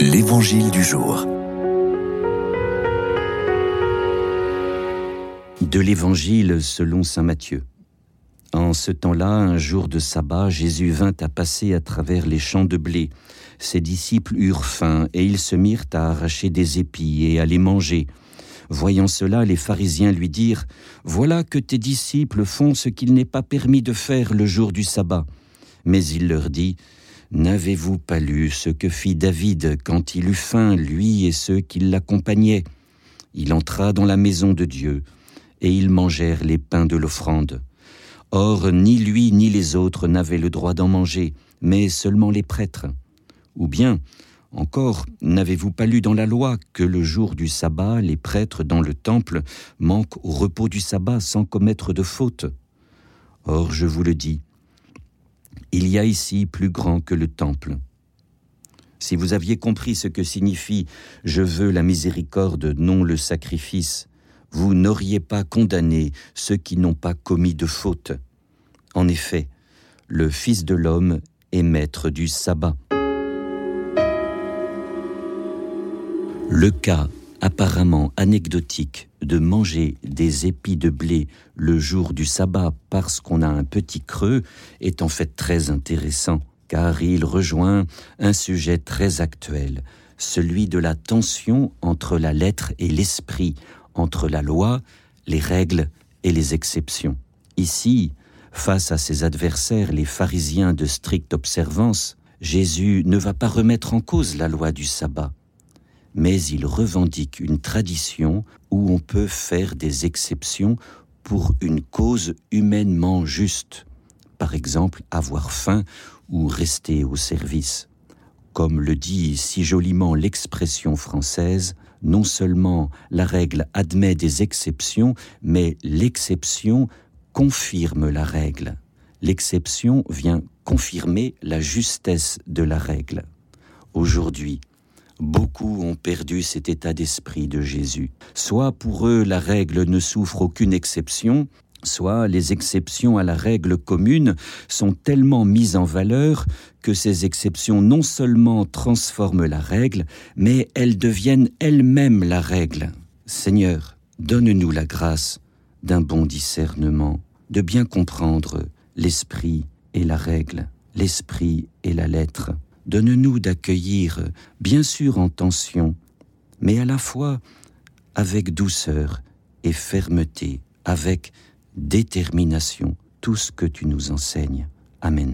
L'Évangile du jour. De l'Évangile selon Saint Matthieu. En ce temps-là, un jour de sabbat, Jésus vint à passer à travers les champs de blé. Ses disciples eurent faim et ils se mirent à arracher des épis et à les manger. Voyant cela, les pharisiens lui dirent, Voilà que tes disciples font ce qu'il n'est pas permis de faire le jour du sabbat. Mais il leur dit, N'avez-vous pas lu ce que fit David quand il eut faim, lui et ceux qui l'accompagnaient? Il entra dans la maison de Dieu, et ils mangèrent les pains de l'offrande. Or, ni lui ni les autres n'avaient le droit d'en manger, mais seulement les prêtres. Ou bien, encore, n'avez-vous pas lu dans la loi que le jour du sabbat, les prêtres dans le temple manquent au repos du sabbat sans commettre de faute? Or, je vous le dis, il y a ici plus grand que le temple. Si vous aviez compris ce que signifie je veux la miséricorde, non le sacrifice, vous n'auriez pas condamné ceux qui n'ont pas commis de faute. En effet, le Fils de l'homme est maître du sabbat. Le cas apparemment anecdotique de manger des épis de blé le jour du sabbat parce qu'on a un petit creux est en fait très intéressant car il rejoint un sujet très actuel, celui de la tension entre la lettre et l'esprit, entre la loi, les règles et les exceptions. Ici, face à ses adversaires, les pharisiens de stricte observance, Jésus ne va pas remettre en cause la loi du sabbat mais il revendique une tradition où on peut faire des exceptions pour une cause humainement juste, par exemple avoir faim ou rester au service. Comme le dit si joliment l'expression française, non seulement la règle admet des exceptions, mais l'exception confirme la règle. L'exception vient confirmer la justesse de la règle. Aujourd'hui, Beaucoup ont perdu cet état d'esprit de Jésus. Soit pour eux la règle ne souffre aucune exception, soit les exceptions à la règle commune sont tellement mises en valeur que ces exceptions non seulement transforment la règle, mais elles deviennent elles-mêmes la règle. Seigneur, donne-nous la grâce d'un bon discernement, de bien comprendre l'esprit et la règle, l'esprit et la lettre. Donne-nous d'accueillir, bien sûr en tension, mais à la fois avec douceur et fermeté, avec détermination, tout ce que tu nous enseignes. Amen.